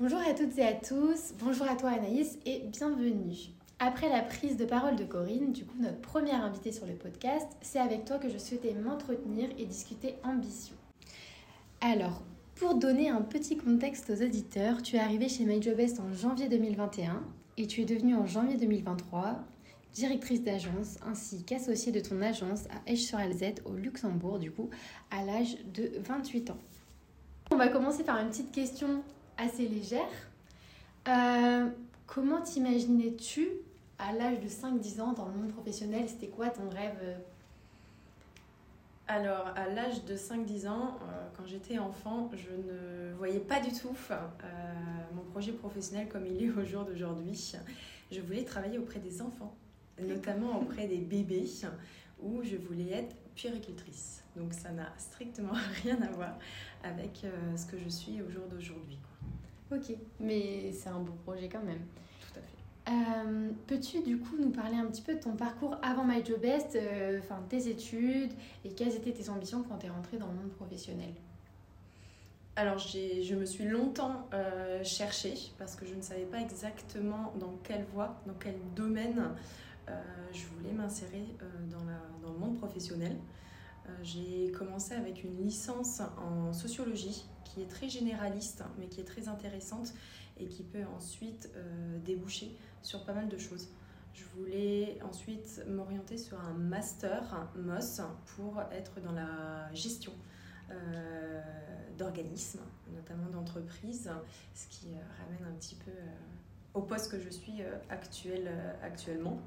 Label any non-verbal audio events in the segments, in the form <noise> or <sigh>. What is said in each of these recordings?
Bonjour à toutes et à tous, bonjour à toi Anaïs et bienvenue. Après la prise de parole de Corinne, du coup notre première invitée sur le podcast, c'est avec toi que je souhaitais m'entretenir et discuter ambition. Alors, pour donner un petit contexte aux auditeurs, tu es arrivée chez MyJobest en janvier 2021 et tu es devenue en janvier 2023 directrice d'agence ainsi qu'associée de ton agence à Esch-sur-Alzette au Luxembourg, du coup, à l'âge de 28 ans. On va commencer par une petite question assez légère. Euh, comment t'imaginais-tu à l'âge de 5-10 ans dans le monde professionnel? C'était quoi ton rêve euh? alors, à l'âge de 5-10 ans, euh, quand j'étais enfant, je ne voyais pas du tout mon projet professionnel comme il est au jour d'aujourd'hui. Je voulais travailler auprès des enfants notamment <laughs> auprès des bébés, où je voulais être puéricultrice. Donc ça n'a strictement <laughs> rien à voir avec euh, ce que je suis au jour d'aujourd'hui. Ok, mais c'est un beau projet quand même. Tout à fait. Euh, peux-tu du coup nous parler un petit peu de ton parcours avant MyJobest, euh, enfin tes études et quelles étaient tes ambitions quand tu es rentrée dans le monde professionnel? Alors je me suis longtemps cherchée parce que je ne savais pas exactement dans quelle voie, dans quel domaine euh, je voulais m'insérer euh, dans, dans, le monde professionnel. Euh, j'ai commencé avec une licence en sociologie qui est très généraliste mais qui est très intéressante et qui peut ensuite déboucher sur pas mal de choses. Je voulais ensuite m'orienter sur un master MOS pour être dans la gestion d'organismes, notamment d'entreprises, ce qui ramène un petit peu au poste que je suis actuel, actuellement.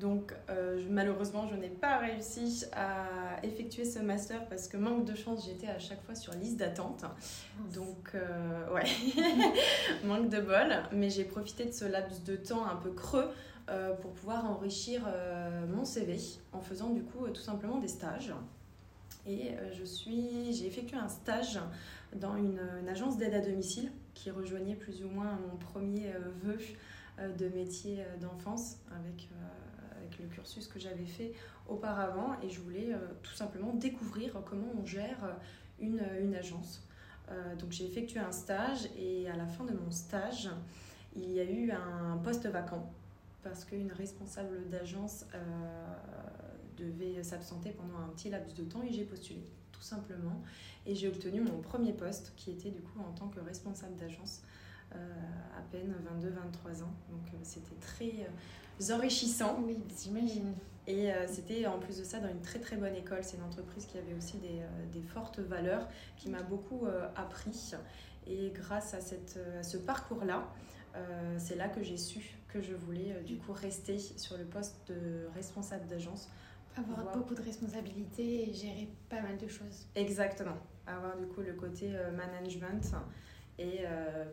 Donc euh, malheureusement, je n'ai pas réussi à effectuer ce master parce que manque de chance, j'étais à chaque fois sur liste d'attente. Donc euh, ouais, <laughs> manque de bol. Mais j'ai profité de ce laps de temps un peu creux euh, pour pouvoir enrichir mon CV en faisant du coup tout simplement des stages. Et je suis, j'ai effectué un stage dans une, une agence d'aide à domicile qui rejoignait plus ou moins mon premier vœu de métier d'enfance avec le cursus que j'avais fait auparavant et je voulais euh, tout simplement découvrir comment on gère euh, une, une agence. Euh, donc j'ai effectué un stage et à la fin de mon stage, il y a eu un poste vacant parce qu'une responsable d'agence devait s'absenter pendant un petit laps de temps et j'ai postulé tout simplement et j'ai obtenu mon premier poste qui était du coup en tant que responsable d'agence à peine 22-23 ans. Donc c'était très enrichissant. Oui, j'imagine. Et euh, c'était en plus de ça dans une très très bonne école. C'est une entreprise qui avait aussi des, euh, des fortes valeurs, qui m'a beaucoup euh, appris. Et grâce à, cette, à ce parcours-là, c'est là que j'ai su que je voulais du coup rester sur le poste de responsable d'agence. Avoir beaucoup de responsabilités et gérer pas mal de choses. Exactement. Avoir du coup le côté management. Et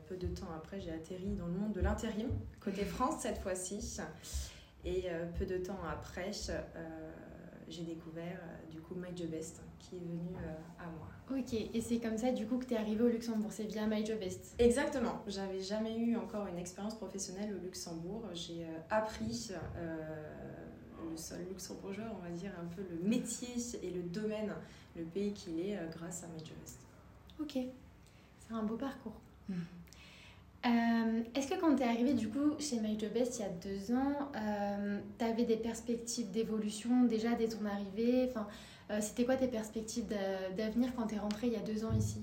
peu de temps après, j'ai atterri dans le monde de l'intérim, côté France cette fois-ci. Et euh, peu de temps après, euh, j'ai découvert euh, du coup My Job Best qui est venu à moi. Ok, et c'est comme ça du coup que tu es arrivée au Luxembourg, c'est via My Job Best Exactement, j'avais jamais eu encore une expérience professionnelle au Luxembourg. J'ai appris le sol luxembourgeois, on va dire un peu le métier et le domaine, le pays qu'il est grâce à My Job Best. Ok, un beau parcours. Mmh. Euh, est-ce que quand tu es arrivé du coup chez MyJobest il y a deux ans, euh, tu avais des perspectives d'évolution déjà dès ton arrivée? Enfin, euh, C'était quoi tes perspectives d'avenir quand tu es rentré il y a deux ans ici?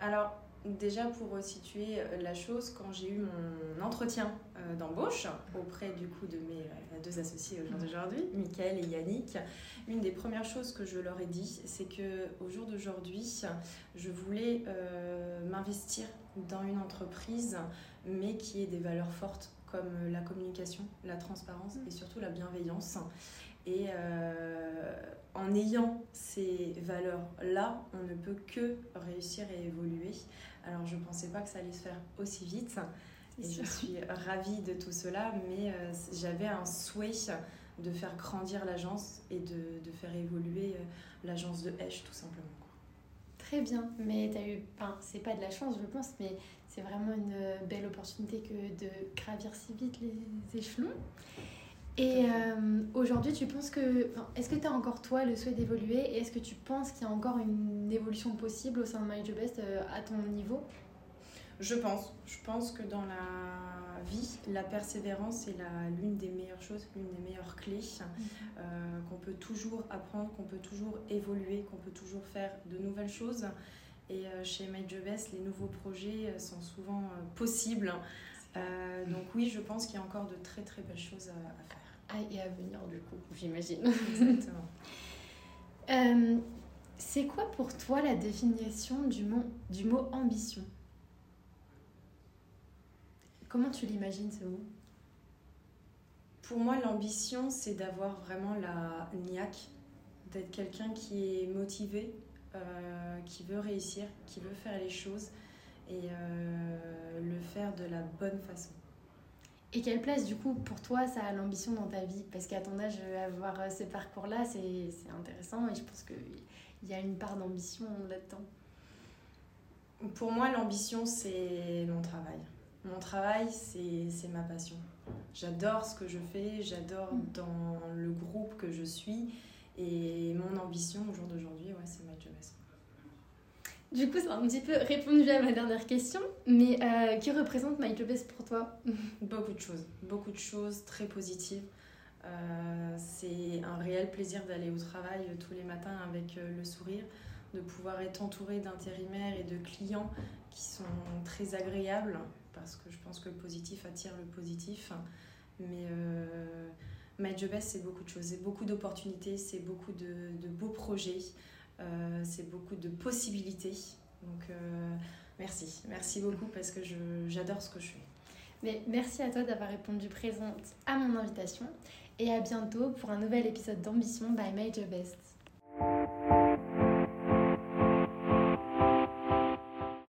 Alors déjà pour situer la chose, quand j'ai eu mon entretien d'embauche auprès du coup de mes deux associés aujourd'hui, Michael et Yannick, une des premières choses que je leur ai dit, c'est que au jour d'aujourd'hui, je voulais m'investir dans une entreprise, mais qui ait des valeurs fortes comme la communication, la transparence et surtout la bienveillance. Et euh, en ayant ces valeurs-là, on ne peut que réussir et évoluer. Alors je ne pensais pas que ça allait se faire aussi vite. Et je suis ravie de tout cela, mais euh, j'avais un souhait de faire grandir l'agence et de, de, faire évoluer euh, l'agence de Hesch tout simplement. Très bien, mais tu as eu, enfin, c'est pas de la chance, je pense, mais c'est vraiment une belle opportunité que de gravir si vite les échelons. Et euh, aujourd'hui, tu penses que. Est-ce que tu as encore toi le souhait d'évoluer? Et est-ce que tu penses qu'il y a encore une évolution possible au sein de MyJobest euh, à ton niveau? Je pense. Je pense que dans la vie, la persévérance est l'une des meilleures choses, l'une des meilleures clés, euh, qu'on peut toujours apprendre, qu'on peut toujours évoluer, qu'on peut toujours faire de nouvelles choses. Et chez Made Best, les nouveaux projets sont souvent possibles. donc oui, je pense qu'il y a encore de très très belles choses à, faire. Ah, et à venir du coup, j'imagine. Exactement. <laughs> c'est quoi pour toi la définition du mot, du mot ambition? Comment tu l'imagines ce mot? Pour moi, l'ambition, c'est d'avoir vraiment la niaque, d'être quelqu'un qui est motivé, euh, qui veut réussir, qui veut faire les choses et euh, le faire de la bonne façon. Et quelle place, du coup, pour toi, ça a l'ambition dans ta vie? Parce qu'à ton âge, avoir ce parcours-là, c'est intéressant et je pense qu'il y a une part d'ambition là-dedans. Pour moi, l'ambition, c'est mon travail. Mon travail, c'est ma passion. J'adore ce que je fais, j'adore mm. dans le groupe que je suis. Et mon ambition au jour d'aujourd'hui, ouais, c'est My Job Du coup, ça a un petit peu répondu à ma dernière question, mais euh, qui représente Job pour toi? <laughs> Beaucoup de choses, beaucoup de choses très positives. Euh, c'est un réel plaisir d'aller au travail tous les matins avec euh, le sourire, de pouvoir être entouré d'intérimaires et de clients qui sont très agréables, parce que je pense que le positif attire le positif. Mais euh, c'est beaucoup de choses, c'est beaucoup d'opportunités, c'est beaucoup de, beaux projets, euh, c'est beaucoup de possibilités. Donc euh, merci, merci beaucoup parce que j'adore ce que je fais. Mais merci à toi d'avoir répondu présente à mon invitation et à bientôt pour un nouvel épisode d'Ambition by My Job Best.